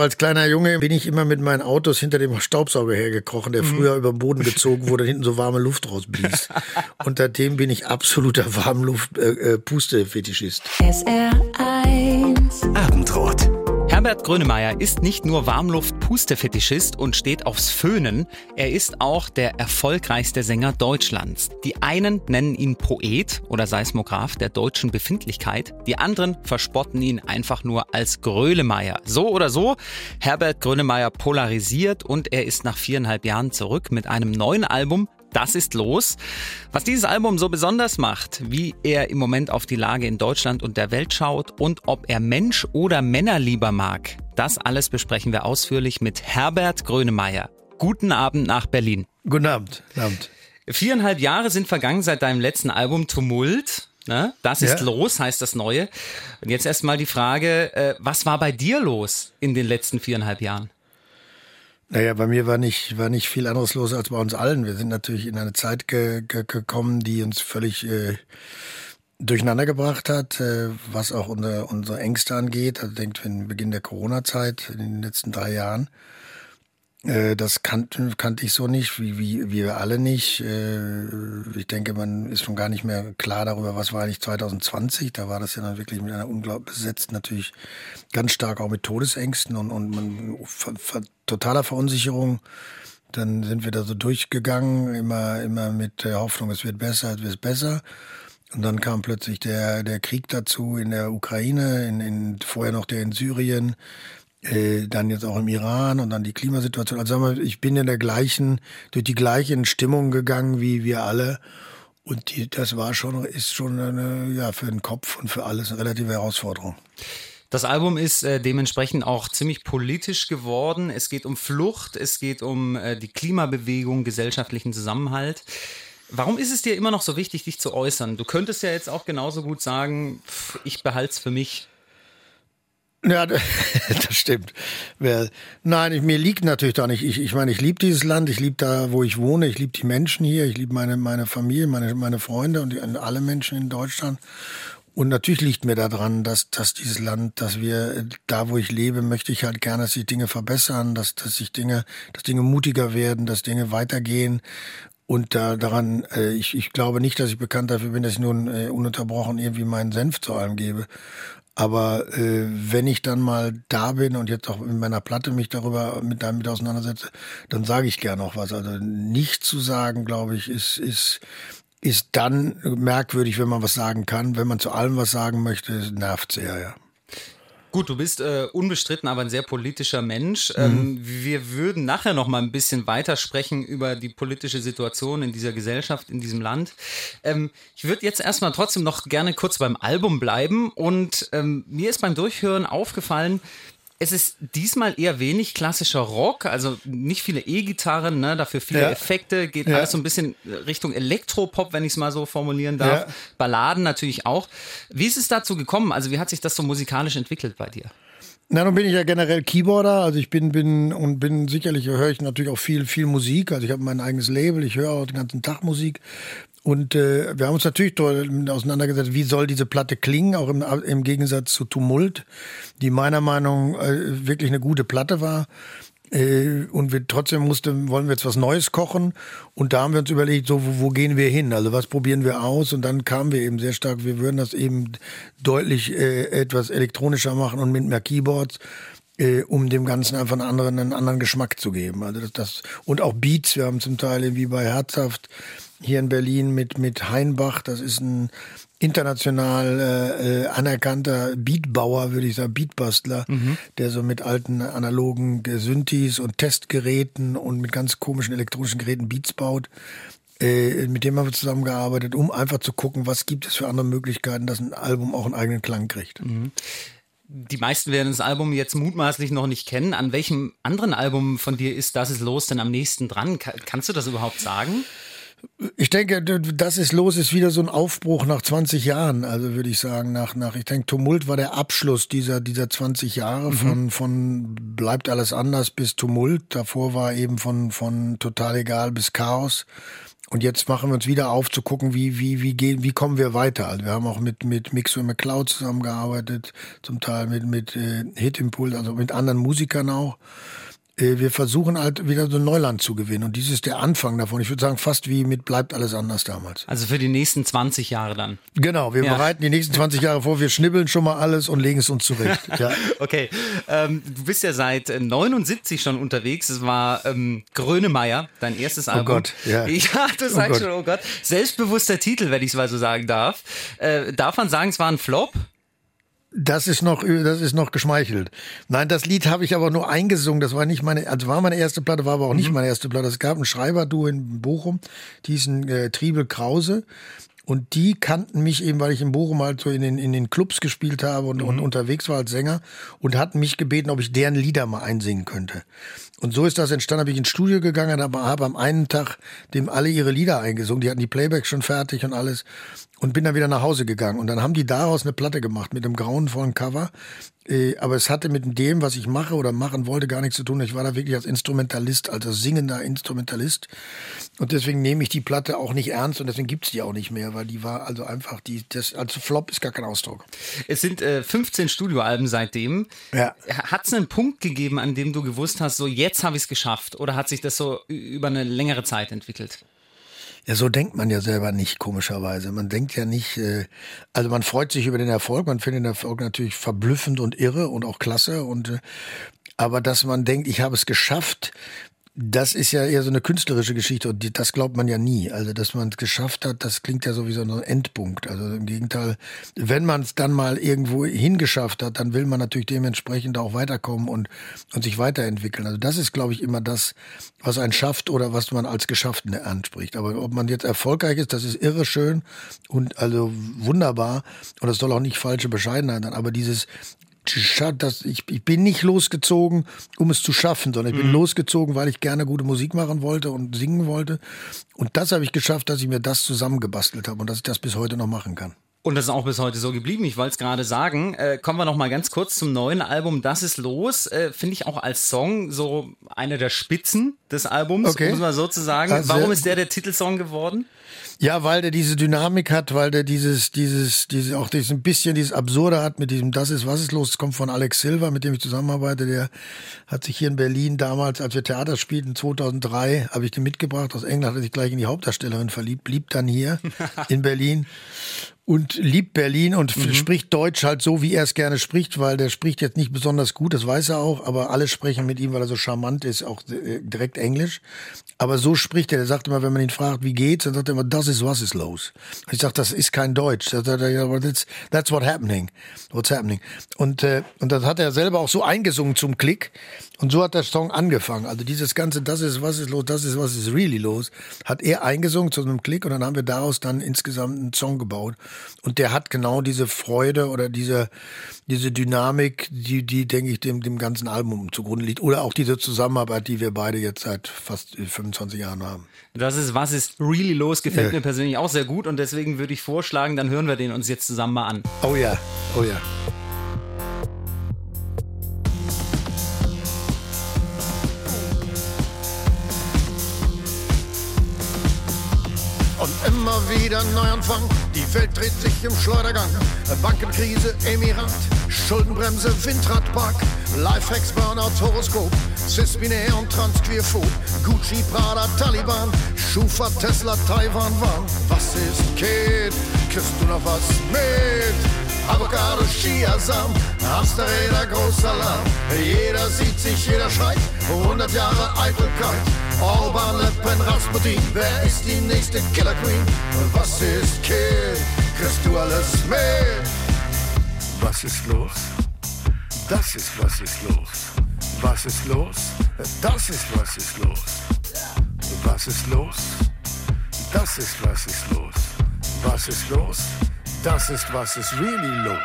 Als kleiner Junge bin ich immer mit meinen Autos hinter dem Staubsauger hergekrochen, der mhm. früher über den Boden gezogen wurde, hinten so warme Luft rausblies. Und seitdem bin ich absoluter Warmluft-Puste-Fetischist. Äh, SR1 Abendrot. Herbert Grönemeyer ist nicht nur Warmluft-Pustefetischist und steht aufs Föhnen, er ist auch der erfolgreichste Sänger Deutschlands. Die einen nennen ihn Poet oder Seismograph der deutschen Befindlichkeit, die anderen verspotten ihn einfach nur als Grönemeyer. So oder so, Herbert Grönemeyer polarisiert und er ist nach viereinhalb Jahren zurück mit einem neuen Album, das ist los. Was dieses Album so besonders macht, wie er im Moment auf die Lage in Deutschland und der Welt schaut und ob er Mensch oder Männer lieber mag, das alles besprechen wir ausführlich mit Herbert Grönemeyer. Guten Abend nach Berlin. Guten Abend. Guten Abend. Viereinhalb Jahre sind vergangen seit deinem letzten Album Tumult. Ne? Das ist ja. los, heißt das Neue. Und jetzt erstmal die Frage, äh, was war bei dir los in den letzten viereinhalb Jahren? Naja, bei mir war nicht, war nicht viel anderes los als bei uns allen. Wir sind natürlich in eine Zeit ge ge gekommen, die uns völlig äh, durcheinander gebracht hat, äh, was auch unser, unsere Ängste angeht. Also denkt, wenn Beginn der Corona-Zeit in den letzten drei Jahren, das kannte, kannte ich so nicht, wie, wie, wir alle nicht. Äh, ich denke, man ist schon gar nicht mehr klar darüber, was war eigentlich 2020. Da war das ja dann wirklich mit einer unglaublich besetzt, natürlich ganz stark auch mit Todesängsten und, und man, totaler Verunsicherung. Dann sind wir da so durchgegangen, immer, immer mit der Hoffnung, es wird besser, es wird besser. Und dann kam plötzlich der, der Krieg dazu in der Ukraine, in, in, vorher noch der in Syrien, äh, dann jetzt auch im Iran und dann die Klimasituation. Also sagen wir, ich bin in der gleichen, durch die gleichen Stimmung gegangen wie wir alle. Und die, das war schon, ist schon eine, ja, für den Kopf und für alles eine relative Herausforderung. Das Album ist äh, dementsprechend auch ziemlich politisch geworden. Es geht um Flucht, es geht um äh, die Klimabewegung, gesellschaftlichen Zusammenhalt. Warum ist es dir immer noch so wichtig, dich zu äußern? Du könntest ja jetzt auch genauso gut sagen, pff, ich behalte es für mich. Ja, das stimmt. Nein, mir liegt natürlich da nicht. Ich, ich meine, ich liebe dieses Land, ich liebe da, wo ich wohne, ich liebe die Menschen hier, ich liebe meine, meine Familie, meine, meine Freunde und alle Menschen in Deutschland. Und natürlich liegt mir daran, dass, dass dieses Land, dass wir, da wo ich lebe, möchte ich halt gerne, dass sich Dinge verbessern, dass, dass sich Dinge, dass Dinge mutiger werden, dass Dinge weitergehen. Und da, daran, äh, ich, ich glaube nicht, dass ich bekannt dafür bin, dass ich nun äh, ununterbrochen irgendwie meinen Senf zu allem gebe. Aber äh, wenn ich dann mal da bin und jetzt auch in meiner Platte mich darüber mit damit auseinandersetze, dann sage ich gerne noch was. Also nicht zu sagen, glaube ich, ist ist ist dann merkwürdig, wenn man was sagen kann. Wenn man zu allem was sagen möchte, nervt sehr, ja. Gut, du bist äh, unbestritten, aber ein sehr politischer Mensch. Mhm. Ähm, wir würden nachher noch mal ein bisschen weiter sprechen über die politische Situation in dieser Gesellschaft, in diesem Land. Ähm, ich würde jetzt erstmal trotzdem noch gerne kurz beim Album bleiben und ähm, mir ist beim Durchhören aufgefallen, es ist diesmal eher wenig klassischer Rock, also nicht viele E-Gitarren, ne, dafür viele ja. Effekte, geht ja. alles so ein bisschen Richtung Elektropop, wenn ich es mal so formulieren darf. Ja. Balladen natürlich auch. Wie ist es dazu gekommen? Also wie hat sich das so musikalisch entwickelt bei dir? Na, nun bin ich ja generell Keyboarder, also ich bin, bin und bin sicherlich höre ich natürlich auch viel, viel Musik. Also ich habe mein eigenes Label, ich höre auch den ganzen Tag Musik. Und äh, wir haben uns natürlich auseinandergesetzt, wie soll diese Platte klingen, auch im, im Gegensatz zu Tumult, die meiner Meinung nach äh, wirklich eine gute Platte war. Äh, und wir trotzdem mussten, wollen wir jetzt was Neues kochen. Und da haben wir uns überlegt, so, wo, wo gehen wir hin? Also was probieren wir aus? Und dann kamen wir eben sehr stark, wir würden das eben deutlich äh, etwas elektronischer machen und mit mehr Keyboards äh, um dem Ganzen einfach einen anderen, einen anderen Geschmack zu geben. Also das, das, und auch Beats, wir haben zum Teil wie bei Herzhaft hier in Berlin mit, mit Heinbach. Das ist ein international äh, anerkannter Beatbauer, würde ich sagen, Beatbastler, mhm. der so mit alten analogen Synthes und Testgeräten und mit ganz komischen elektronischen Geräten Beats baut. Äh, mit dem haben wir zusammengearbeitet, um einfach zu gucken, was gibt es für andere Möglichkeiten, dass ein Album auch einen eigenen Klang kriegt. Mhm. Die meisten werden das Album jetzt mutmaßlich noch nicht kennen. An welchem anderen Album von dir ist Das ist los denn am nächsten dran? Kannst du das überhaupt sagen? Ich denke, das ist los, ist wieder so ein Aufbruch nach 20 Jahren. Also würde ich sagen, nach, nach, ich denke, Tumult war der Abschluss dieser, dieser 20 Jahre mhm. von, von bleibt alles anders bis Tumult. Davor war eben von, von total egal bis Chaos. Und jetzt machen wir uns wieder auf zu gucken, wie, wie, wie gehen, wie kommen wir weiter. Also wir haben auch mit, mit Mixo McCloud zusammengearbeitet, zum Teil mit, mit äh, Hit Impulse, also mit anderen Musikern auch. Äh, wir versuchen halt wieder so Neuland zu gewinnen. Und dies ist der Anfang davon. Ich würde sagen, fast wie mit Bleibt alles anders damals. Also für die nächsten 20 Jahre dann. Genau, wir ja. bereiten die nächsten 20 Jahre vor, wir schnibbeln schon mal alles und legen es uns zurecht. Ja. okay. Ähm, du bist ja seit 79 schon unterwegs. Es war ähm, Grönemeyer, dein erstes oh Album. Oh Gott, ja. Ja, du sagst oh schon, oh Gott. Selbstbewusster Titel, wenn ich es mal so sagen darf. Äh, darf man sagen, es war ein Flop? Das ist noch, das ist noch geschmeichelt. Nein, das Lied habe ich aber nur eingesungen. Das war nicht meine, also war meine erste Platte, war aber auch mhm. nicht meine erste Platte. Es gab einen Schreiberduo in Bochum, diesen äh, Triebel Krause. Und die kannten mich eben, weil ich in Bochum halt so in den, in den Clubs gespielt habe und, mhm. und unterwegs war als Sänger und hatten mich gebeten, ob ich deren Lieder mal einsingen könnte. Und so ist das entstanden, habe ich ins Studio gegangen, habe, habe am einen Tag dem alle ihre Lieder eingesungen. Die hatten die Playbacks schon fertig und alles und bin dann wieder nach Hause gegangen. Und dann haben die daraus eine Platte gemacht mit einem grauenvollen Cover. Äh, aber es hatte mit dem, was ich mache oder machen wollte, gar nichts zu tun. Ich war da wirklich als Instrumentalist, als singender Instrumentalist. Und deswegen nehme ich die Platte auch nicht ernst und deswegen gibt's die auch nicht mehr, weil die war also einfach, die, das, also Flop ist gar kein Ausdruck. Es sind äh, 15 Studioalben seitdem. Ja. Hat es einen Punkt gegeben, an dem du gewusst hast, so jetzt habe ich es geschafft? Oder hat sich das so über eine längere Zeit entwickelt? Ja, so denkt man ja selber nicht, komischerweise. Man denkt ja nicht, äh, also man freut sich über den Erfolg, man findet den Erfolg natürlich verblüffend und irre und auch klasse und äh, aber dass man denkt, ich habe es geschafft, das ist ja eher so eine künstlerische Geschichte und das glaubt man ja nie. Also, dass man es geschafft hat, das klingt ja sowieso ein Endpunkt. Also im Gegenteil, wenn man es dann mal irgendwo hingeschafft hat, dann will man natürlich dementsprechend auch weiterkommen und, und sich weiterentwickeln. Also das ist, glaube ich, immer das, was einen schafft oder was man als Geschafften anspricht. Aber ob man jetzt erfolgreich ist, das ist irre schön und also wunderbar. Und das soll auch nicht falsche Bescheidenheit sein. Aber dieses das, ich, ich bin nicht losgezogen, um es zu schaffen, sondern ich bin mhm. losgezogen, weil ich gerne gute Musik machen wollte und singen wollte. Und das habe ich geschafft, dass ich mir das zusammengebastelt habe und dass ich das bis heute noch machen kann. Und das ist auch bis heute so geblieben. Ich wollte es gerade sagen. Äh, kommen wir noch mal ganz kurz zum neuen Album. Das ist los. Äh, Finde ich auch als Song so eine der Spitzen des Albums, okay. muss man so zu sagen. Also, Warum ist der der Titelsong geworden? Ja, weil der diese Dynamik hat, weil der dieses, dieses, diese, auch dieses ein bisschen dieses Absurde hat mit diesem Das ist, was ist los? Das kommt von Alex Silva, mit dem ich zusammenarbeite. Der hat sich hier in Berlin damals, als wir Theater spielten, 2003, habe ich den mitgebracht. Aus England hat sich gleich in die Hauptdarstellerin verliebt, blieb dann hier in Berlin und liebt Berlin und mhm. spricht Deutsch halt so, wie er es gerne spricht, weil der spricht jetzt nicht besonders gut, das weiß er auch, aber alle sprechen mit ihm, weil er so charmant ist, auch äh, direkt Englisch. Aber so spricht er. Der sagt immer, wenn man ihn fragt, wie geht's, dann sagt er immer, das ist, was ist los? Und ich sage, das ist kein Deutsch. That's, that's what happening. What's happening? Und, äh, und das hat er selber auch so eingesungen zum Klick. Und so hat der Song angefangen. Also dieses ganze, das ist, was ist los, das ist, was ist really los, hat er eingesungen zu einem Klick und dann haben wir daraus dann insgesamt einen Song gebaut. Und der hat genau diese Freude oder diese, diese Dynamik, die, die denke ich, dem, dem ganzen Album zugrunde liegt. Oder auch diese Zusammenarbeit, die wir beide jetzt seit fast 25 Jahren haben. Das ist, was ist really los, gefällt ja. mir persönlich auch sehr gut und deswegen würde ich vorschlagen, dann hören wir den uns jetzt zusammen mal an. Oh ja, oh ja. Wieder Neuanfang, die Welt dreht sich im Schleudergang. Bankenkrise, Emirat, Schuldenbremse, Windradpark, Lifehacks, Burnout, Horoskop, Cis-Binär und Transqueerphob, Gucci, Prada, Taliban, Schufa, Tesla, Taiwan, Warn. Was ist, Kid? Kriegst du noch was mit? Avocado, Chiasamen, Hamsterräder, großer Alarm. Jeder sieht sich, jeder schreit, 100 Jahre Eitelkeit. Orban, Le Pen, Rasputin, wer ist die nächste Killer Queen? Und was ist Kill? Kriegst du alles mit? Was ist los? Das ist was ist los. Was ist los? Das ist was ist los. Was ist los? Das ist was ist los. Was ist los? Das ist was ist really los.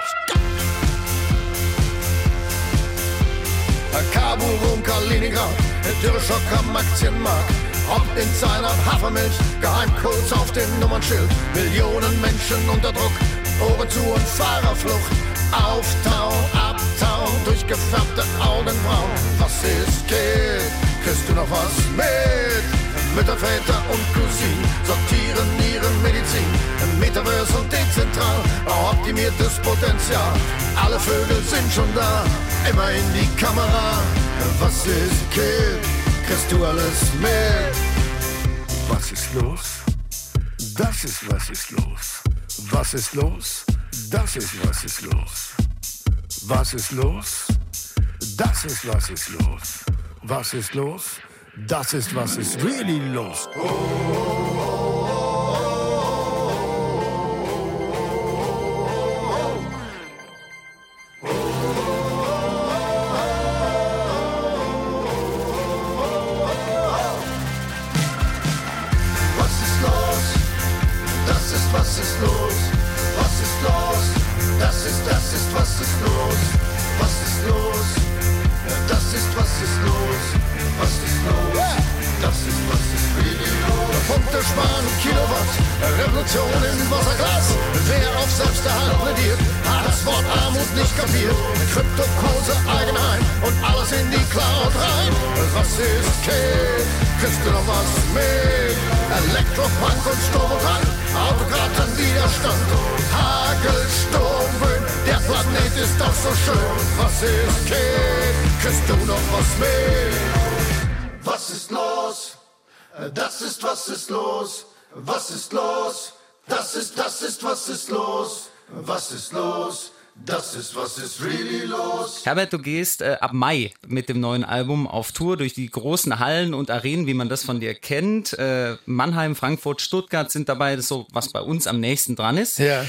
Kabul, Rom, Kaliningrad, Dürreschock am Aktienmarkt. Ob in seiner Hafermilch, Geheimcodes auf dem Nummernschild. Millionen Menschen unter Druck, Ohren zu und Fahrerflucht. Auftauen, abtauen, durchgefärbte Augenbrauen. Was ist, geht? Kriegst du noch was mit? Mütter, Väter und Cousinen sortieren ihre Medizin. Im Metaverse und dezentral, optimiertes Potenzial. Alle Vögel sind schon da, immer in die Kamera. Was ist, Kid? Kriegst du alles mit? Was ist los? Das ist was ist los. Was ist los? Das ist was ist los. Was ist los? Das ist was ist los. Was ist los? Das ist was ist really los. Was Punkte sparen Kilowatt. Revolution in Wasserglas. Wer auf Selbsterhalt plädiert, hat das Wort Armut nicht kapiert. Kryptokurse Eigenheim und alles in die Cloud rein. Was ist Kid? Kriegst du noch was mit? Elektropunk und Sturm und Drang. Autokraten Widerstand. Hagel, Sturm, Böen. Der Planet ist doch so schön. Was ist Kid? Kriegst du noch was mit? Was ist los? Das ist was ist los. Was ist los? Das ist das ist was ist los. Was ist los? Das ist was ist really los. Herbert, du gehst äh, ab Mai mit dem neuen Album auf Tour durch die großen Hallen und Arenen, wie man das von dir kennt. Äh, Mannheim, Frankfurt, Stuttgart sind dabei, das ist so, was bei uns am nächsten dran ist. Ja.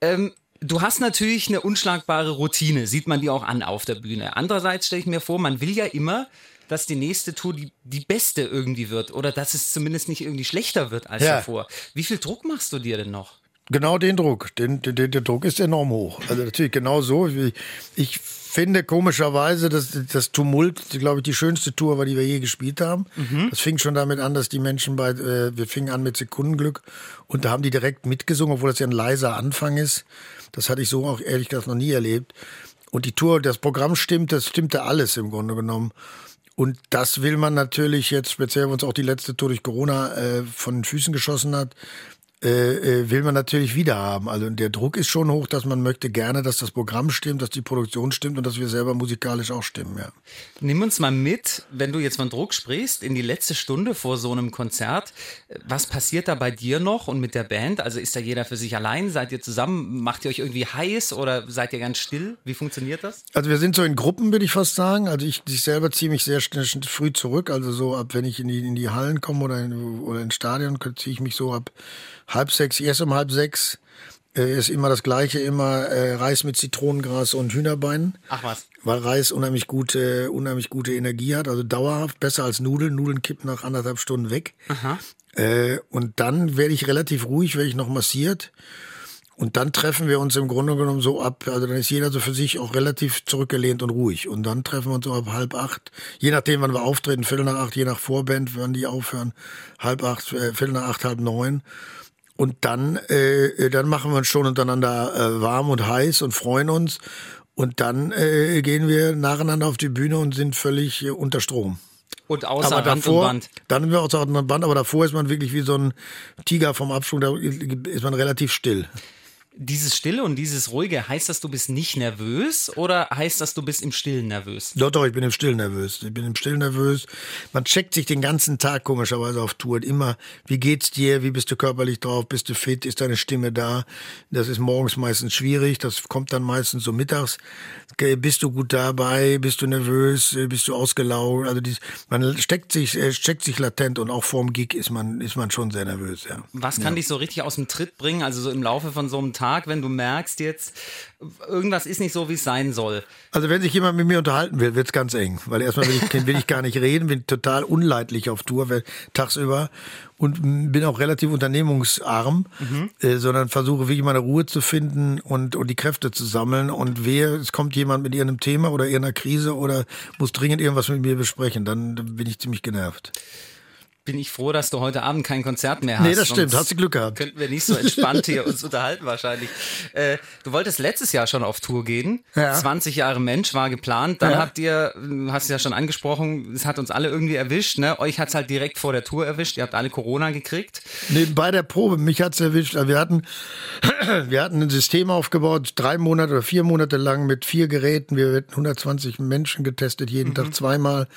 Ähm, du hast natürlich eine unschlagbare Routine, sieht man dir auch an auf der Bühne. Andererseits stelle ich mir vor, man will ja immer, dass die nächste Tour die, die beste irgendwie wird oder dass es zumindest nicht irgendwie schlechter wird als Ja. davor. Wie viel Druck machst du dir denn noch? Genau den Druck. Den, den, der Druck ist enorm hoch. Also natürlich genau so. Wie ich finde komischerweise, dass das Tumult, glaube ich, die schönste Tour war, die wir je gespielt haben. Das fing schon damit an, dass die Menschen bei, äh, wir fingen an mit Sekundenglück und da haben die direkt mitgesungen, obwohl das ja ein leiser Anfang ist. Das hatte ich so auch ehrlich gesagt noch nie erlebt. Und die Tour, das Programm stimmt, das stimmte alles im Grunde genommen. Und das will man natürlich jetzt, speziell wenn uns auch die letzte Tour durch Corona äh, von den Füßen geschossen hat, äh, äh, will man natürlich wieder haben. Also der Druck ist schon hoch, dass man möchte gerne, dass das Programm stimmt, dass die Produktion stimmt und dass wir selber musikalisch auch stimmen. Ja. Nimm uns mal mit, wenn du jetzt von Druck sprichst, in die letzte Stunde vor so einem Konzert. Was passiert da bei dir noch und mit der Band? Also ist da jeder für sich allein? Seid ihr zusammen? Macht ihr euch irgendwie heiß oder seid ihr ganz still? Wie funktioniert das? Also wir sind so in Gruppen, würde ich fast sagen. Also ich, ich selber ziehe mich sehr schnell, schnell früh zurück. Also so ab, wenn ich in die, in die Hallen komme oder, in, oder ins Stadion, ziehe ich mich so ab halb sechs, erst um halb sechs. Äh, ist immer das Gleiche, immer äh, Reis mit Zitronengras und Hühnerbeinen. Ach was. Weil Reis unheimlich gute, unheimlich gute Energie hat, also dauerhaft, besser als Nudeln. Nudeln kippen nach anderthalb Stunden weg. Äh, und dann werde ich relativ ruhig, werde ich noch massiert. Und dann treffen wir uns im Grunde genommen so ab, also dann ist jeder so für sich auch relativ zurückgelehnt und ruhig. Und dann treffen wir uns so ab halb acht, je nachdem, wann wir auftreten, Viertel nach acht, je nach Vorband, wann die aufhören, halb acht, äh, Viertel nach acht, halb neun. Und dann, äh, dann machen wir uns schon untereinander äh, warm und heiß und freuen uns. Und dann äh, gehen wir nacheinander auf die Bühne und sind völlig äh, unter Strom. Und außer aber davor, Band. dann sind wir außer Rand und Band, aber davor ist man wirklich wie so ein Tiger vom Absprung, da ist man relativ still. Dieses Stille und dieses Ruhige, heißt das, du bist nicht nervös oder heißt das, du bist im Stillen nervös? Doch, doch, ich bin im Still nervös. Ich bin im Still nervös. Man checkt sich den ganzen Tag komischerweise auf Tour. Immer, wie geht's dir? Wie bist du körperlich drauf? Bist du fit? Ist deine Stimme da? Das ist morgens meistens schwierig. Das kommt dann meistens so mittags. Bist du gut dabei? Bist du nervös? Äh, Bist du ausgelaugt? Also dies, man steckt sich, äh, checkt sich latent und auch vorm Gig ist man, ist man schon sehr nervös, ja. Was kann dich so richtig aus dem Tritt bringen? Also so im Laufe von so einem Tag, wenn du merkst jetzt, irgendwas ist nicht so, wie es sein soll. Also wenn sich jemand mit mir unterhalten will, wird's ganz eng. Weil erstmal will ich, will ich gar nicht reden, bin total unleidlich auf Tour tagsüber und bin auch relativ unternehmungsarm, äh, sondern versuche wirklich meine Ruhe zu finden und, und die Kräfte zu sammeln. Und wer, es kommt jemand mit irgendeinem Thema oder irgendeiner Krise oder muss dringend irgendwas mit mir besprechen, dann bin ich ziemlich genervt. Bin ich froh, dass du heute Abend kein Konzert mehr hast. Nee, das stimmt. Hast du Glück gehabt. Könnten wir nicht so entspannt hier uns unterhalten wahrscheinlich. Äh, du wolltest letztes Jahr schon auf Tour gehen. Ja. 20 Jahre Mensch war geplant. Dann Ja. habt ihr, hast du ja schon angesprochen, es hat uns alle irgendwie erwischt. Ne? Euch hat's halt direkt vor der Tour erwischt. Ihr habt alle Corona gekriegt. Nee, bei der Probe, mich hat's erwischt. Also Wir hatten, wir hatten ein System aufgebaut, drei Monate oder vier Monate lang mit vier Geräten. Wir hatten 120 Menschen getestet, jeden Tag zweimal.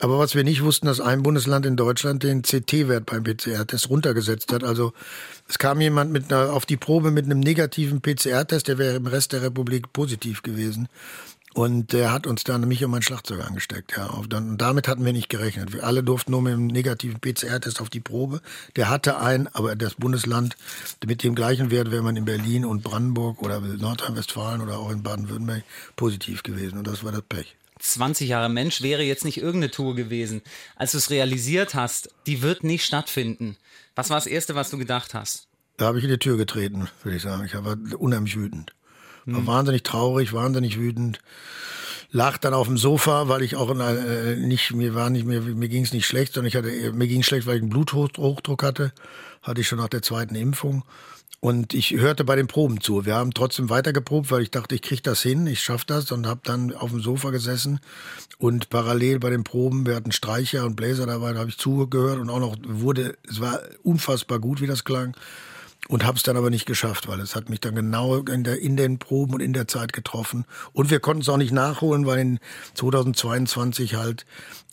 Aber was wir nicht wussten, dass ein Bundesland in Deutschland den CT-Wert beim PCR-Test runtergesetzt hat. Also es kam jemand mit einer, auf die Probe mit einem negativen PCR-Test, der wäre im Rest der Republik positiv gewesen. Und der hat uns dann mich und mein Schlagzeug angesteckt. Ja, und damit hatten wir nicht gerechnet. Wir alle durften nur mit einem negativen PCR-Test auf die Probe. Der hatte einen, aber das Bundesland mit dem gleichen Wert wäre man in Berlin und Brandenburg oder Nordrhein-Westfalen oder auch in Baden-Württemberg positiv gewesen. Und das war das Pech. 20 Jahre Mensch wäre jetzt nicht irgendeine Tour gewesen. Als du es realisiert hast, die wird nicht stattfinden. Was war das Erste, was du gedacht hast? Da habe ich in die Tür getreten, würde ich sagen. Ich war unheimlich wütend. War wahnsinnig traurig, wahnsinnig wütend. Lag dann auf dem Sofa, weil ich auch äh, nicht, mir war nicht, mir, mir ging es nicht schlecht, sondern ich hatte, mir ging schlecht, weil ich einen Bluthochdruck hatte. Hatte ich schon nach der zweiten Impfung. Und ich hörte bei den Proben zu. Wir haben trotzdem weiter geprobt, weil ich dachte, ich krieg das hin, ich schaff das und habe dann auf dem Sofa gesessen und parallel bei den Proben, wir hatten Streicher und Bläser dabei, da habe ich zugehört und auch noch wurde, es war unfassbar gut, wie das klang und habe es dann aber nicht geschafft, weil es hat mich dann genau in, der, in den Proben und in der Zeit getroffen. Und wir konnten es auch nicht nachholen, weil in 2022 halt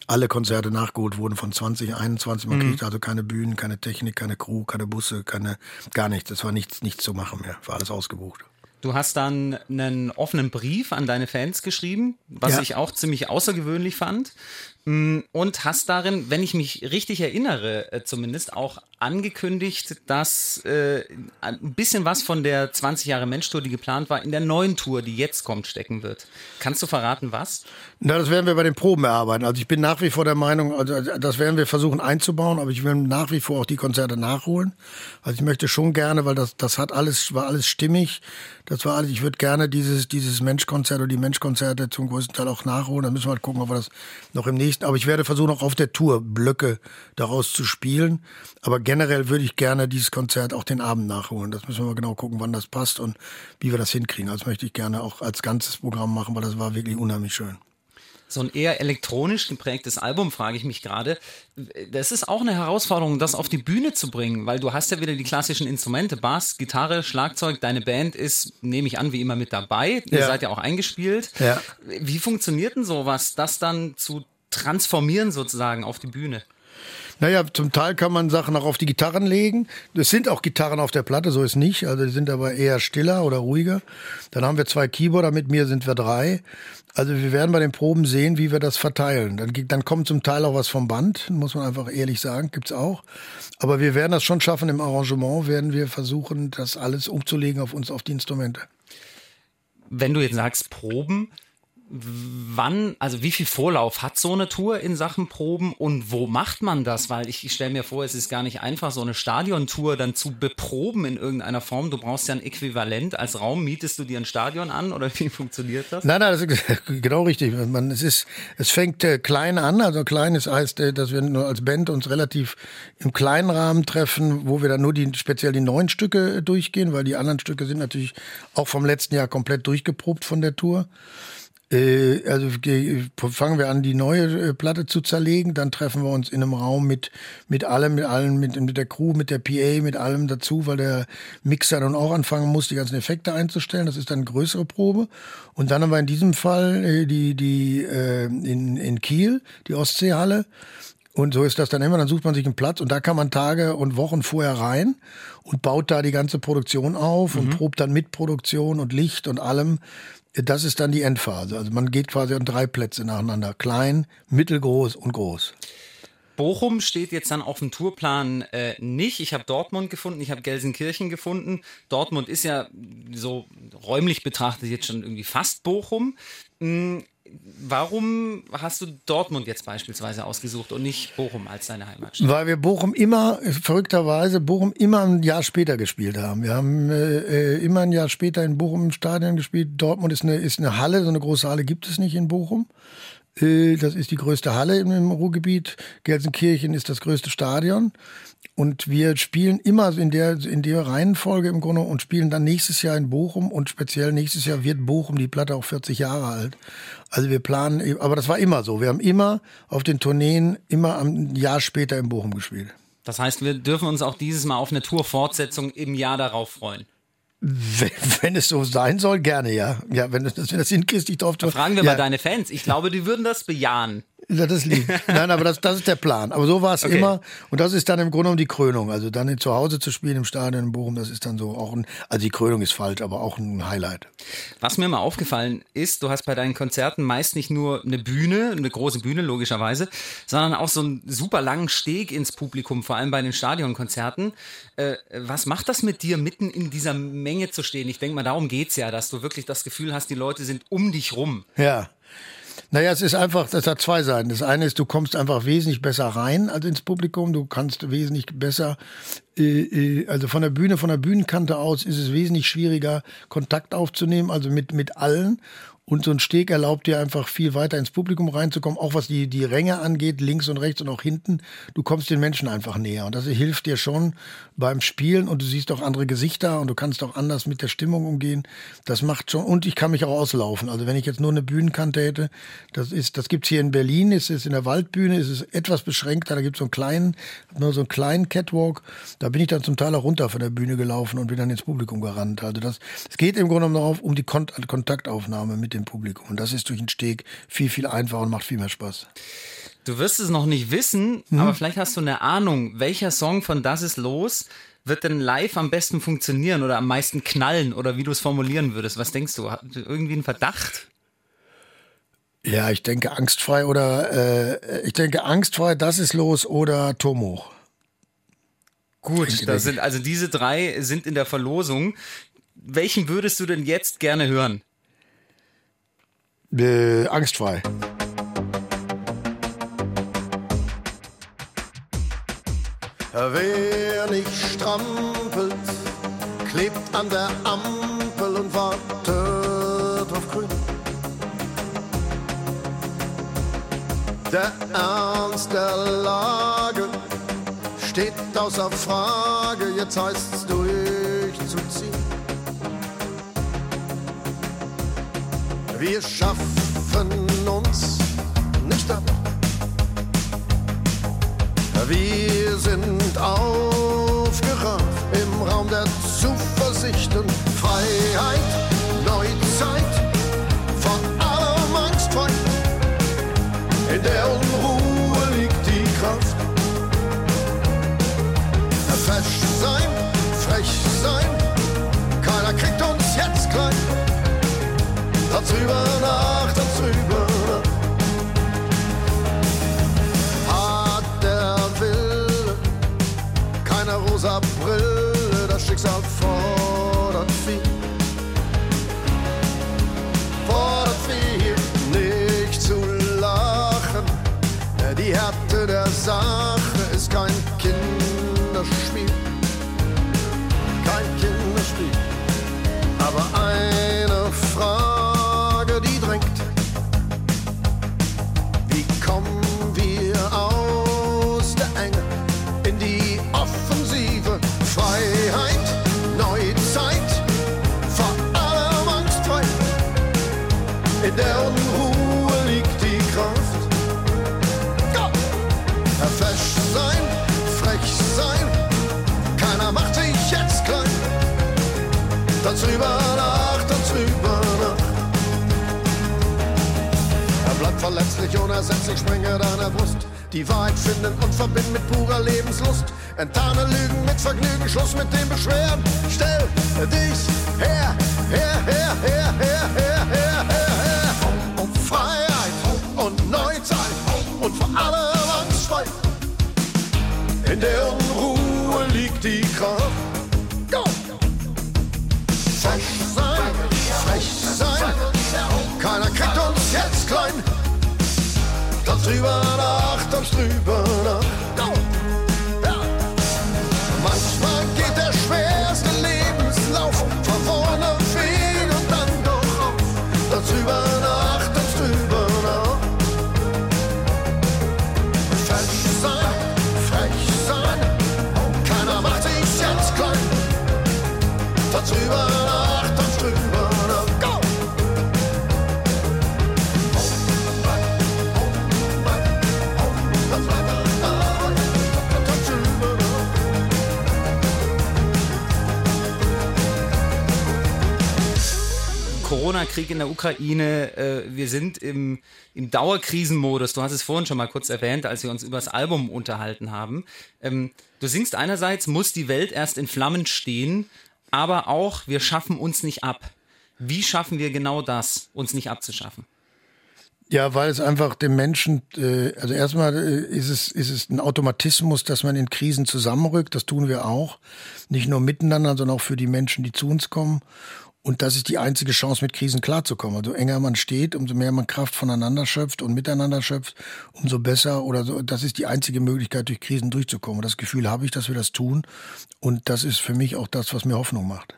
alle Konzerte nachgeholt wurden von 2021. Man kriegt also keine Bühnen, keine Technik, keine Crew, keine Busse, keine gar nichts. Es war nichts, nichts zu machen mehr. War alles ausgebucht. Du hast dann einen offenen Brief an deine Fans geschrieben, was Ja. ich auch ziemlich außergewöhnlich fand. Mm, Und hast darin, wenn ich mich richtig erinnere, äh, zumindest auch angekündigt, dass äh, ein bisschen was von der 20 Jahre Mensch-Tour, die geplant war, in der neuen Tour, die jetzt kommt, stecken wird. Kannst du verraten, was? Na, das werden wir bei den Proben erarbeiten. Also ich bin nach wie vor der Meinung, also das werden wir versuchen einzubauen, aber ich will nach wie vor auch die Konzerte nachholen. Also ich möchte schon gerne, weil das, das hat alles, war alles stimmig. Das war alles, ich würde gerne dieses, dieses Menschkonzert oder die Menschkonzerte zum größten Teil auch nachholen. Dann müssen wir halt gucken, ob wir das noch im nächsten, aber ich werde versuchen, auch auf der Tour Blöcke daraus zu spielen. Aber generell würde ich gerne dieses Konzert auch den Abend nachholen. Das müssen wir mal genau gucken, wann das passt und wie wir das hinkriegen. Also das möchte ich gerne auch als ganzes Programm machen, weil das war wirklich unheimlich schön. So ein eher elektronisch geprägtes Album, frage ich mich gerade. Das ist auch eine Herausforderung, das auf die Bühne zu bringen, weil du hast ja wieder die klassischen Instrumente, Bass, Gitarre, Schlagzeug. Deine Band ist, nehme ich an, wie immer mit dabei. Ihr Ja. seid ja auch eingespielt. Ja. Wie funktioniert denn sowas, das dann zu transformieren sozusagen auf die Bühne? Naja, zum Teil kann man Sachen auch auf die Gitarren legen. Es sind auch Gitarren auf der Platte, so ist nicht. Also die sind aber eher stiller oder ruhiger. Dann haben wir zwei Keyboarder, mit mir sind wir drei. Also wir werden bei den Proben sehen, wie wir das verteilen. Dann, dann kommt zum Teil auch was vom Band, muss man einfach ehrlich sagen, gibt's auch. Aber wir werden das schon schaffen. Im Arrangement werden wir versuchen, das alles umzulegen auf uns, auf die Instrumente. Wenn du jetzt sagst Proben, wann, also wie viel Vorlauf hat so eine Tour in Sachen Proben und wo macht man das? Weil ich, ich stelle mir vor, es ist gar nicht einfach, so eine Stadiontour dann zu beproben in irgendeiner Form. Du brauchst ja ein Äquivalent. Als Raum mietest du dir ein Stadion an oder wie funktioniert das? Nein, nein, das ist genau richtig. Man, es ist, es fängt äh, klein an. Also klein ist heißt, äh, dass wir nur als Band uns relativ im kleinen Rahmen treffen, wo wir dann nur die speziell die neuen Stücke äh, durchgehen, weil die anderen Stücke sind natürlich auch vom letzten Jahr komplett durchgeprobt von der Tour. Äh, also ge- fangen wir an, die neue äh, Platte zu zerlegen, dann treffen wir uns in einem Raum mit mit allem, mit allen, mit, mit der Crew, mit der PA, mit allem dazu, weil der Mixer dann auch anfangen muss, die ganzen Effekte einzustellen. Das ist dann eine größere Probe. Und dann haben wir in diesem Fall äh, die die äh, in in Kiel die Ostseehalle. Und so ist das dann immer. Dann sucht man sich einen Platz und da kann man Tage und Wochen vorher rein und baut da die ganze Produktion auf und probt dann mit Produktion und Licht und allem. Das ist dann die Endphase. Also man geht quasi an drei Plätze nacheinander. Klein, mittelgroß und groß. Bochum steht jetzt dann auf dem Tourplan äh, nicht. Ich habe Dortmund gefunden, ich habe Gelsenkirchen gefunden. Dortmund ist ja so räumlich betrachtet jetzt schon irgendwie fast Bochum. Warum hast du Dortmund jetzt beispielsweise ausgesucht und nicht Bochum als deine Heimatstadt? Weil wir Bochum immer, verrückterweise, Bochum immer ein Jahr später gespielt haben. Wir haben äh, äh, immer ein Jahr später in Bochum im Stadion gespielt. Dortmund ist eine, ist eine Halle, so eine große Halle gibt es nicht in Bochum. Äh, Das ist die größte Halle im- im Ruhrgebiet. Gelsenkirchen ist das größte Stadion. Und wir spielen immer in der, in der Reihenfolge im Grunde und spielen dann nächstes Jahr in Bochum und speziell nächstes Jahr wird Bochum die Platte auch 40 Jahre alt. Also wir planen, aber das war immer so. Wir haben immer auf den Tourneen immer ein Jahr später in Bochum gespielt. Das heißt, wir dürfen uns auch dieses Mal auf eine Tourfortsetzung im Jahr darauf freuen. Wenn, wenn es so sein soll, gerne, ja. Ja, wenn du das, wenn das hinkriegst, ich drauf Fragen wir ja. mal deine Fans. Ich glaube, die würden das bejahen. Ja, das lieb. Nein, aber das, das ist der Plan. Aber so war es Okay. immer. Und das ist dann im Grunde genommen die Krönung. Also dann zu Hause zu spielen im Stadion in Bochum, das ist dann so auch ein, also die Krönung ist falsch, aber auch ein Highlight. Was mir mal aufgefallen ist, du hast bei deinen Konzerten meist nicht nur eine Bühne, eine große Bühne logischerweise, sondern auch so einen super langen Steg ins Publikum, vor allem bei den Stadionkonzerten. Äh, was macht das mit dir, mitten in dieser Menge zu stehen? Ich denke mal, darum geht's ja, dass du wirklich das Gefühl hast, die Leute sind um dich rum. Ja. Naja, es ist einfach, das hat zwei Seiten. Das eine ist, du kommst einfach wesentlich besser rein als ins Publikum. Du kannst wesentlich besser, äh, äh, also von der Bühne, von der Bühnenkante aus ist es wesentlich schwieriger, Kontakt aufzunehmen, also mit, mit allen. Und so ein Steg erlaubt dir einfach viel weiter ins Publikum reinzukommen, auch was die, die Ränge angeht, links und rechts und auch hinten. Du kommst den Menschen einfach näher. Und das hilft dir schon beim Spielen und du siehst auch andere Gesichter und du kannst auch anders mit der Stimmung umgehen. Das macht schon, und ich kann mich auch auslaufen. Also wenn ich jetzt nur eine Bühnenkante hätte, das ist, das gibt's hier in Berlin, ist es in der Waldbühne, ist es etwas beschränkter, da gibt's so einen kleinen, nur so einen kleinen Catwalk. Da bin ich dann zum Teil auch runter von der Bühne gelaufen und bin dann ins Publikum gerannt. Also das, es geht im Grunde genommen darauf, um die Kon Kontaktaufnahme mit dem Publikum. Und das ist durch den Steg viel, viel einfacher und macht viel mehr Spaß. Du wirst es noch nicht wissen, aber vielleicht hast du eine Ahnung, welcher Song von Das ist los wird denn live am besten funktionieren oder am meisten knallen oder wie du es formulieren würdest. Was denkst du? Hast du irgendwie einen Verdacht? Ja, ich denke angstfrei oder äh, ich denke angstfrei, das ist los oder Turm hoch. Gut, das sind, also diese drei sind in der Verlosung. Welchen würdest du denn jetzt gerne hören? Äh, angstfrei. Wer nicht strampelt, klebt an der Ampel und wartet auf Grün. Der Ernst der Lage steht außer Frage, jetzt heißt's durchzuziehen. Wir schaffen uns nicht ab. Wir sind aufgerafft Tanz rüber nach, tanz rüber nach. hat der Wille keine rosa Brille, das Schicksal fordert viel. Fordert viel, nicht zu lachen. Die Härte der Sache Feuer deiner Brust. Die Wahrheit finden und verbinden mit purer Lebenslust. Enttarne Lügen mit Vergnügen, Schluss mit den Beschweren. Stell dich her, her, her, her, her, her, her, her. Um Freiheit und Neuzeit und vor allem Angst frei. In der Unruhe liegt die Kraft. Go! Frech sein, frech sein. Keiner kriegt uns jetzt klein. Struwen acht, dan struwen. Krieg in der Ukraine, äh, wir sind im, im Dauerkrisenmodus. Du hast es vorhin schon mal kurz erwähnt, als wir uns über das Album unterhalten haben. Ähm, du singst einerseits, muss die Welt erst in Flammen stehen, aber auch, wir schaffen uns nicht ab. Wie schaffen wir genau das, uns nicht abzuschaffen? Ja, weil es einfach dem Menschen, äh, also erstmal äh, ist es, ist es ein Automatismus, dass man in Krisen zusammenrückt. Das tun wir auch. Nicht nur miteinander, sondern auch für die Menschen, die zu uns kommen. Und das ist die einzige Chance, mit Krisen klarzukommen. Also enger man steht, umso mehr man Kraft voneinander schöpft und miteinander schöpft, umso besser oder so. Das ist die einzige Möglichkeit, durch Krisen durchzukommen. Und das Gefühl habe ich, dass wir das tun. Und das ist für mich auch das, was mir Hoffnung macht.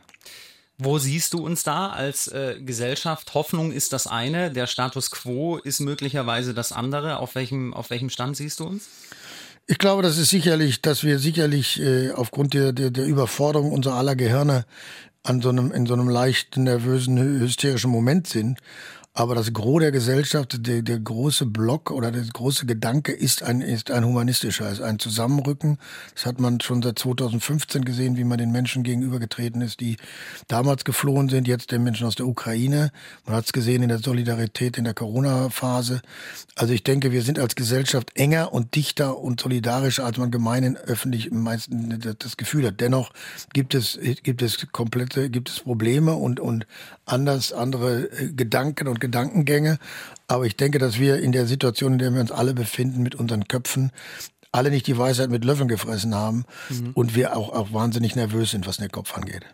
Wo siehst du uns da als äh, Gesellschaft? Hoffnung ist das eine, der Status quo ist möglicherweise das andere. Auf welchem, auf welchem Stand siehst du uns? Ich glaube, das ist sicherlich, dass wir sicherlich äh, aufgrund der, der, der Überforderung unserer aller Gehirne an so einem, in so einem leicht nervösen, hysterischen Moment sind. Aber das Gros der Gesellschaft, der, der große Block oder der große Gedanke ist ein, ist ein humanistischer, ist ein Zusammenrücken. Das hat man schon seit 2015 gesehen, wie man den Menschen gegenübergetreten ist, die damals geflohen sind, jetzt den Menschen aus der Ukraine. Man hat es gesehen in der Solidarität in der Corona-Phase. Also ich denke, wir sind als Gesellschaft enger und dichter und solidarischer, als man gemeinen öffentlich im meisten das Gefühl hat. Dennoch gibt es, gibt es komplette, gibt es Probleme und, und anders, andere äh, Gedanken und Gedankengänge. Aber ich denke, dass wir in der Situation, in der wir uns alle befinden, mit unseren Köpfen, alle nicht die Weisheit mit Löffeln gefressen haben mhm. und wir auch, auch wahnsinnig nervös sind, was den Kopf angeht.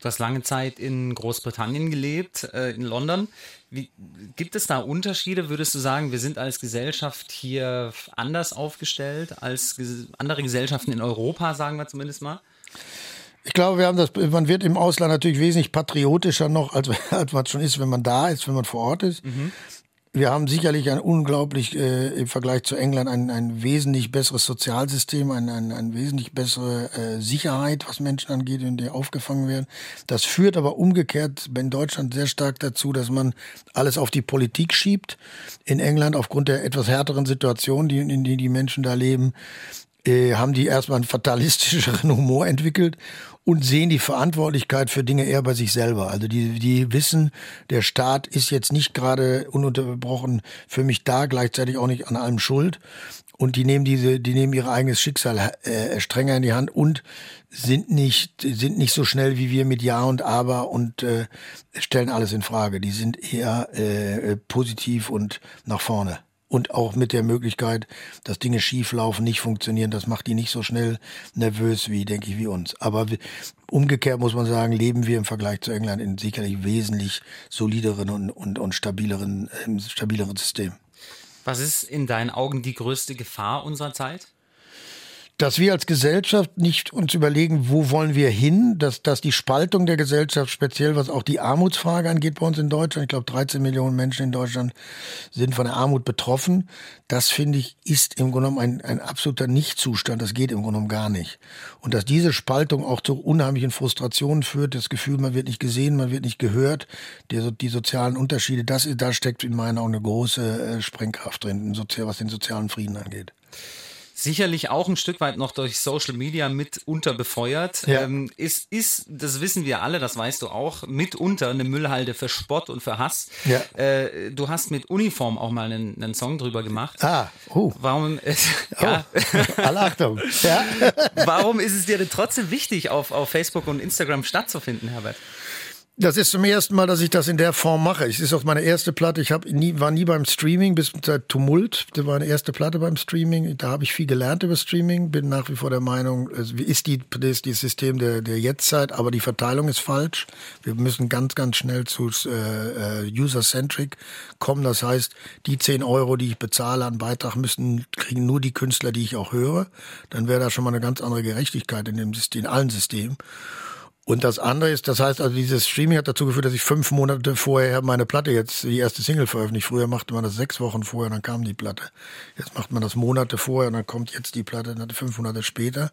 Du hast lange Zeit in Großbritannien gelebt, äh, in London. Wie, gibt es da Unterschiede? Würdest du sagen, wir sind als Gesellschaft hier anders aufgestellt als ges andere Gesellschaften in Europa, sagen wir zumindest mal? Ich glaube, wir haben das, man wird im Ausland natürlich wesentlich patriotischer noch, als, als man schon ist, wenn man da ist, wenn man vor Ort ist. Mhm. Wir haben sicherlich ein unglaublich äh, im Vergleich zu England ein, ein wesentlich besseres Sozialsystem, ein, ein, ein wesentlich bessere äh, Sicherheit, was Menschen angeht, in der aufgefangen werden. Das führt aber umgekehrt in Deutschland sehr stark dazu, dass man alles auf die Politik schiebt. In England aufgrund der etwas härteren Situation, die, in der die Menschen da leben, äh, haben die erstmal einen fatalistischeren Humor entwickelt und sehen die Verantwortlichkeit für Dinge eher bei sich selber. Also die, die wissen, der Staat ist jetzt nicht gerade ununterbrochen für mich da, gleichzeitig auch nicht an allem schuld. Und die nehmen diese, die nehmen ihr eigenes Schicksal äh, strenger in die Hand und sind nicht, sind nicht so schnell wie wir mit Ja und Aber und äh, stellen alles in Frage. Die sind eher äh, positiv und nach vorne und auch mit der Möglichkeit, dass Dinge schieflaufen, nicht funktionieren. Das macht die nicht so schnell nervös wie, denke ich, wie uns. Aber umgekehrt muss man sagen, leben wir im Vergleich zu England in sicherlich wesentlich solideren und, und, und stabileren, äh, stabileren System. Was ist in deinen Augen die größte Gefahr unserer Zeit? Dass wir als Gesellschaft nicht uns überlegen, wo wollen wir hin, dass, dass die Spaltung der Gesellschaft, speziell was auch die Armutsfrage angeht bei uns in Deutschland, ich glaube 13 Millionen Menschen in Deutschland sind von der Armut betroffen, das finde ich ist im Grunde genommen ein, ein absoluter Nichtzustand, das geht im Grunde genommen gar nicht. Und dass diese Spaltung auch zu unheimlichen Frustrationen führt, das Gefühl, man wird nicht gesehen, man wird nicht gehört, die, die sozialen Unterschiede, das, da steckt in meinen Augen eine große äh, Sprengkraft drin, was den sozialen Frieden angeht sicherlich auch ein Stück weit noch durch Social Media mitunter befeuert. Ja. Ähm, ist, ist, das wissen wir alle, das weißt du auch, mitunter eine Müllhalde für Spott und für Hass. Ja. Äh, du hast mit Uniform auch mal einen, einen Song drüber gemacht. Ah, oh. Warum, äh, oh. ja. Alle Achtung. Ja. Warum ist es dir denn trotzdem wichtig, auf, auf Facebook und Instagram stattzufinden, Herbert? Das ist zum ersten Mal, dass ich das in der Form mache. Es ist auch meine erste Platte. Ich hab nie, war nie beim Streaming bis seit Tumult. Das war meine erste Platte beim Streaming. Da habe ich viel gelernt über Streaming. Bin nach wie vor der Meinung, es ist die, ist die System der, der Jetztzeit, aber die Verteilung ist falsch. Wir müssen ganz, ganz schnell zu äh, äh, User-Centric kommen. Das heißt, die 10 Euro, die ich bezahle an Beitrag, müssen kriegen nur die Künstler, die ich auch höre. Dann wäre da schon mal eine ganz andere Gerechtigkeit in dem System, in allen Systemen. Und das andere ist, das heißt also, dieses Streaming hat dazu geführt, dass ich fünf Monate vorher meine Platte jetzt, die erste Single veröffentlicht. Früher machte man das sechs Wochen vorher, dann kam die Platte. Jetzt macht man das Monate vorher und dann kommt jetzt die Platte fünf Monate später.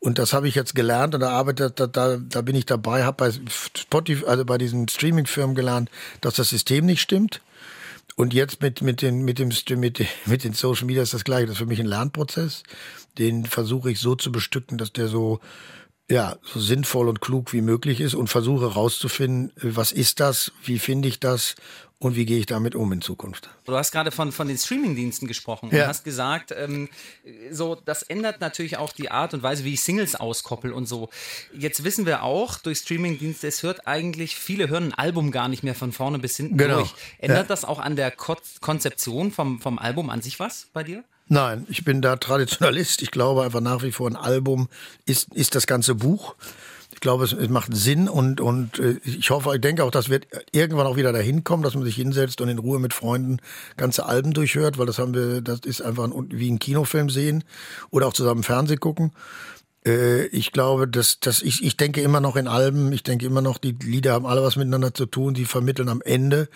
Und das habe ich jetzt gelernt und da arbeitet, da, da, da bin ich dabei, habe bei Spotify, also bei diesen Streaming-Firmen gelernt, dass das System nicht stimmt. Und jetzt mit, mit, den, mit, dem, mit, mit den Social Media ist das gleiche. Das ist für mich ein Lernprozess. Den versuche ich so zu bestücken, dass der so ja, so sinnvoll und klug wie möglich ist und versuche herauszufinden, was ist das, wie finde ich das und wie gehe ich damit um in Zukunft. Du hast gerade von, von den Streamingdiensten gesprochen Ja. und hast gesagt, ähm, so, das ändert natürlich auch die Art und Weise, wie ich Singles auskoppel und so. Jetzt wissen wir auch, durch Streamingdienste, es hört eigentlich, viele hören ein Album gar nicht mehr von vorne bis hinten Genau. durch. Ändert Ja. das auch an der Ko Konzeption vom, vom Album an sich was bei dir? Nein, ich bin da Traditionalist. Ich glaube einfach nach wie vor, ein Album ist, ist das ganze Buch. Ich glaube, es, es macht Sinn und, und äh, ich hoffe, ich denke auch, das wird irgendwann auch wieder dahin kommen, dass man sich hinsetzt und in Ruhe mit Freunden ganze Alben durchhört, weil das haben wir, das ist einfach ein, wie ein Kinofilm sehen oder auch zusammen Fernsehen gucken. Äh, ich glaube, dass, dass ich, ich denke immer noch in Alben, ich denke immer noch, die Lieder haben alle was miteinander zu tun, die vermitteln am Ende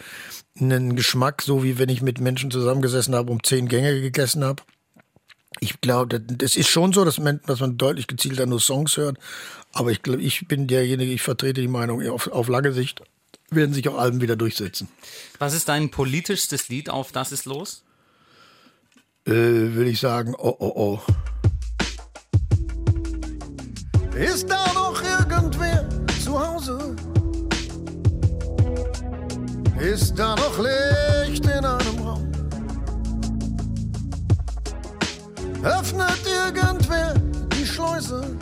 einen Geschmack, so wie wenn ich mit Menschen zusammengesessen habe und zehn Gänge gegessen habe. Ich glaube, das- ist schon so, dass man, dass man deutlich gezielter nur Songs hört. Aber ich glaube, ich bin derjenige, ich vertrete die Meinung, auf, auf lange Sicht werden sich auch Alben wieder durchsetzen. Was ist dein politischstes Lied auf Das ist los? Äh, will ich sagen, oh, oh, oh. Ist da noch irgendwer zu Hause? Ist da noch Licht in einem Raum? Öffnet irgendwer die Schleuse?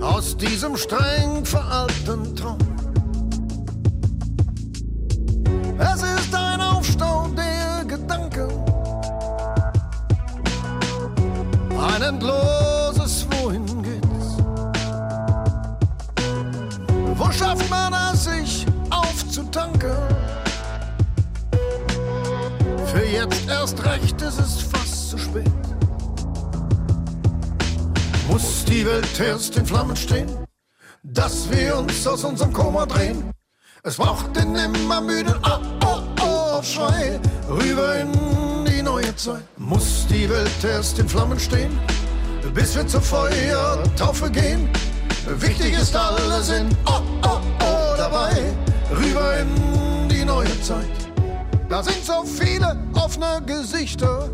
Aus diesem streng veralteten Traum. Es ist ein Aufstau der Gedanken. Ein endloses Wohin geht's? Wo schafft man es, sich aufzutanken? Für jetzt erst recht ist es fast zu spät. Muss die Welt erst in Flammen stehen, dass wir uns aus unserem Koma drehen? Es braucht den immer müden oh, oh, oh, Schrei rüber in die neue Zeit. Muss die Welt erst in Flammen stehen, bis wir zur Feuertaufe gehen? Wichtig ist, alle sind oh, oh, oh dabei, rüber in die neue Zeit. Da sind so viele offene Gesichter,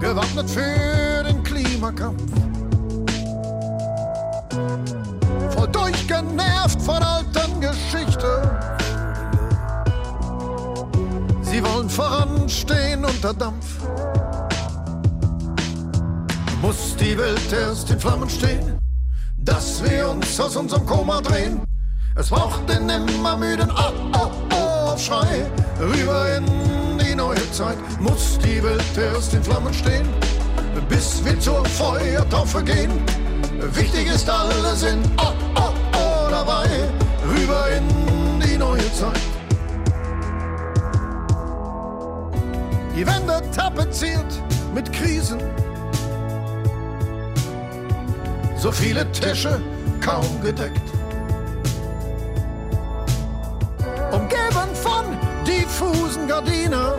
gewappnet für den Klimakampf. Voll durchgenervt von alten Geschichten. Sie wollen voranstehen unter Dampf. Muss die Welt erst in Flammen stehen, dass wir uns aus unserem Koma drehen? Es braucht den immer müden oh, oh, oh, Aufschrei rüber in die neue Zeit. Muss die Welt erst in Flammen stehen, bis wir zur Feuertaufe gehen? Wichtig ist, alle sind oh, oh, oh dabei, rüber in die neue Zeit. Die Wände tapeziert mit Krisen. So viele Tische kaum gedeckt. Umgeben von diffusen Gardinen.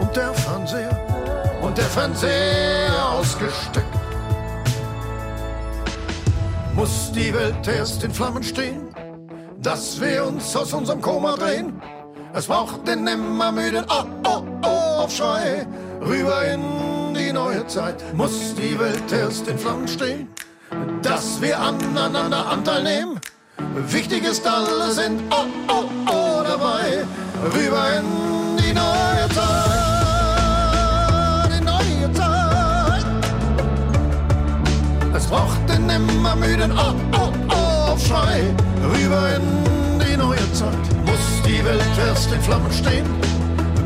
Und der Fernseher, und der Fernseher ausgesteckt. Muss die Welt erst in Flammen stehen, dass wir uns aus unserem Koma drehen? Es braucht den nimmer müden oh, oh, oh, Aufschrei rüber in neue Zeit. Muss die Welt erst in Flammen stehen, dass wir aneinander Anteil nehmen? Wichtig ist, alle sind oh, oh, oh dabei, rüber in die neue Zeit, die neue Zeit. Es braucht den nimmer müden oh, oh, oh, Aufschrei rüber in die neue Zeit. Muss die Welt erst in Flammen stehen,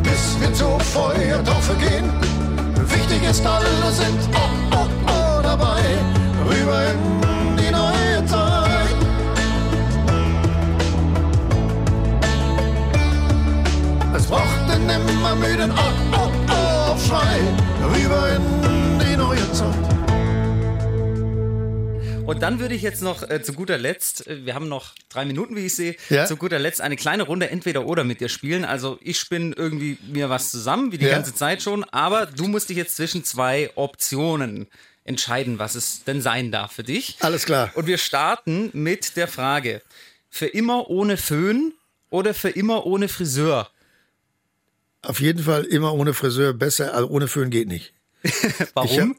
bis wir zur Feuertaufe gehen. Wichtig ist, alle sind oh, oh, oh dabei, rüber in die neue Zeit. Es braucht den. Nimmer müden oh, oh, oh, Aufschrei rüber in Und dann würde ich jetzt noch äh, zu guter Letzt, äh, wir haben noch drei Minuten, wie ich sehe, Ja. zu guter Letzt eine kleine Runde entweder oder mit dir spielen. Also ich spinne irgendwie mir was zusammen, wie die Ja. ganze Zeit schon, aber du musst dich jetzt zwischen zwei Optionen entscheiden, was es denn sein darf für dich. Alles klar. Und wir starten mit der Frage, für immer ohne Föhn oder für immer ohne Friseur? Auf jeden Fall immer ohne Friseur besser, also ohne Föhn geht nicht. Warum?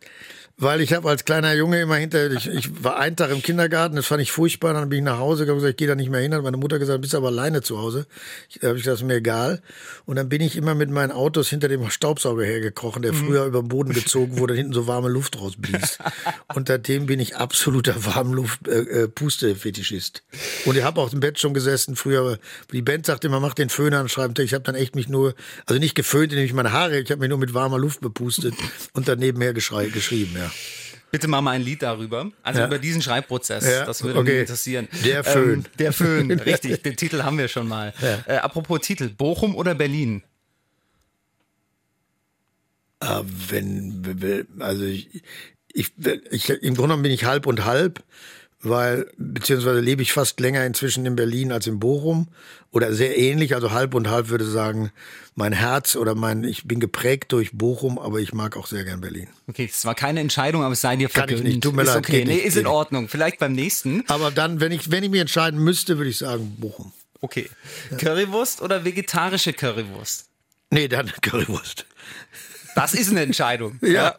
Weil ich habe als kleiner Junge immer hinter, ich, ich war einen Tag im Kindergarten, das fand ich furchtbar, dann bin ich nach Hause gegangen und gesagt, ich gehe da nicht mehr hin. Hat meine Mutter gesagt, bist aber alleine zu Hause. Ich, da habe ich gesagt, ist mir egal. Und dann bin ich immer mit meinen Autos hinter dem Staubsauger hergekrochen, der früher über den Boden gezogen wurde, hinten so warme Luft rausblies. und seitdem bin ich absoluter Warmluft-Puste-Fetischist. und ich habe auch im Bett schon gesessen, früher, die Band sagte immer, mach den Föhn an, schreibt, ich habe dann echt mich nur, also nicht geföhnt, indem ich meine Haare, ich habe mich nur mit warmer Luft bepustet und dann nebenher geschrieben, ja. Bitte mach mal ein Lied darüber. Also Ja. über diesen Schreibprozess. Ja, Das würde okay. mich interessieren. Der Föhn. Ähm, der Föhn, richtig. Den Titel haben wir schon mal. Äh, apropos Titel. Bochum oder Berlin? Ah, wenn, also ich, ich, ich, im Grunde genommen bin ich halb und halb, weil, beziehungsweise lebe ich fast länger inzwischen in Berlin als in Bochum oder sehr ähnlich, also halb und halb würde sagen, mein Herz oder mein, ich bin geprägt durch Bochum, aber ich mag auch sehr gern Berlin. Okay, es war keine Entscheidung, aber es sei dir Kann ich vergönnt. nicht, tut mir ist leid, okay, nee, nicht, ist in. Ordnung. Vielleicht beim nächsten. Aber dann, wenn ich, wenn ich mich entscheiden müsste, würde ich sagen Bochum. Okay. Currywurst oder vegetarische Currywurst? Nee, dann Currywurst. Das ist eine Entscheidung. Ja.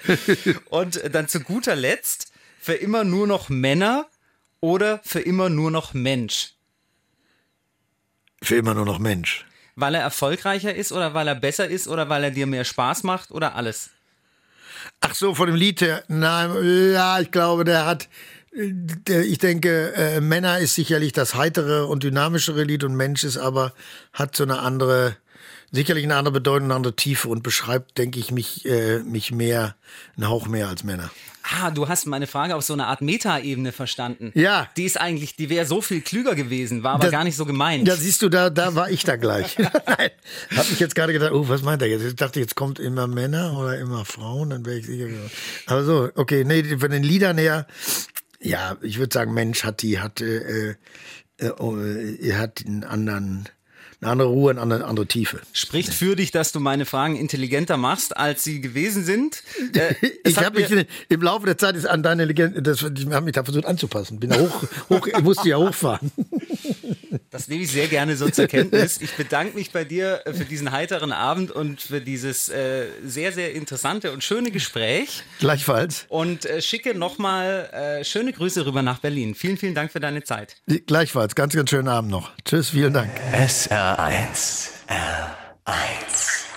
Und dann zu guter Letzt, für immer nur noch Männer oder für immer nur noch Mensch? Für immer nur noch Mensch. Weil er erfolgreicher ist oder weil er besser ist oder weil er dir mehr Spaß macht oder alles? Ach so, von dem Lied her. Nein, ja, ich glaube, der hat. Der, ich denke, äh, Männer ist sicherlich das heitere und dynamischere Lied und Mensch ist aber, hat so eine andere, sicherlich eine andere Bedeutung, eine andere Tiefe und beschreibt, denke ich, mich, äh, mich mehr, einen Hauch mehr als Männer. Ah, du hast meine Frage auf so einer Art Meta-Ebene verstanden. Ja. Die ist eigentlich, die wäre so viel klüger gewesen, war aber Das- gar nicht so gemeint. Da siehst du, da, da war ich da gleich. Nein, hab ich jetzt gerade gedacht, oh, was meint er jetzt? Ich dachte, jetzt kommt immer Männer oder immer Frauen, dann wäre ich sicher. Aber so, okay, nee, von den Liedern her, ja, ich würde sagen, Mensch hat die, hat, äh, äh, er hat einen anderen, eine andere Ruhe, eine andere, andere Tiefe. Spricht für dich, dass du meine Fragen intelligenter machst, als sie gewesen sind. Äh, Ich habe mich im Laufe der Zeit ist an deine Legende, das, ich habe mich da versucht anzupassen. Bin da hoch, hoch, ich musste ja hochfahren. Das nehme ich sehr gerne so zur Kenntnis. Ich bedanke mich bei dir äh, für diesen heiteren Abend und für dieses äh, sehr, sehr interessante und schöne Gespräch Gleichfalls. und äh, schicke nochmal äh, schöne Grüße rüber nach Berlin. Vielen, vielen Dank für deine Zeit. Gleichfalls. Ganz, ganz schönen Abend noch. Tschüss, vielen Dank. SR1. R1.